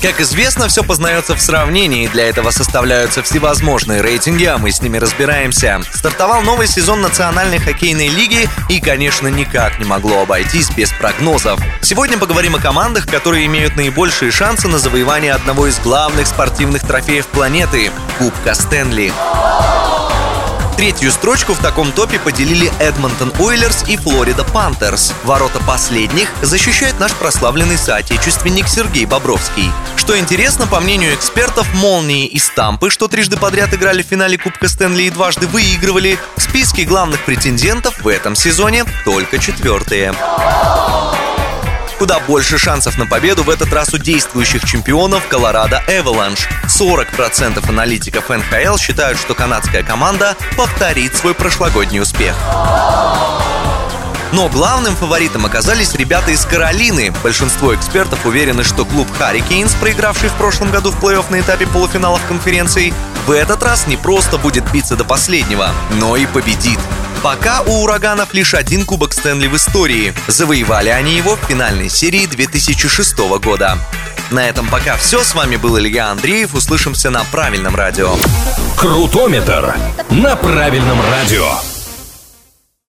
Как известно, все познается в сравнении. Для этого составляются всевозможные рейтинги, а мы с ними разбираемся. Стартовал новый сезон Национальной хоккейной лиги и, конечно, никак не могло обойтись без прогнозов. Сегодня поговорим о командах, которые имеют наибольшие шансы на завоевание одного из главных спортивных трофеев планеты – Кубка Стэнли. Третью строчку в таком топе поделили Эдмонтон Уиллерс и Флорида Пантерс. Ворота последних защищает наш прославленный соотечественник Сергей Бобровский. Что интересно, по мнению экспертов, Молнии и Стампы, что трижды подряд играли в финале Кубка Стэнли и дважды выигрывали, в списке главных претендентов в этом сезоне только четвертые. Куда больше шансов на победу в этот раз у действующих чемпионов Колорадо Эваланш. 40% аналитиков НХЛ считают, что канадская команда повторит свой прошлогодний успех. Но главным фаворитом оказались ребята из Каролины. Большинство экспертов уверены, что клуб Харрикейнс, проигравший в прошлом году в плей-офф на этапе полуфиналов конференции, в этот раз не просто будет биться до последнего, но и победит. Пока у ураганов лишь один кубок Стэнли в истории. Завоевали они его в финальной серии 2006 года. На этом пока все. С вами был Илья Андреев. Услышимся на правильном радио. Крутометр на правильном радио.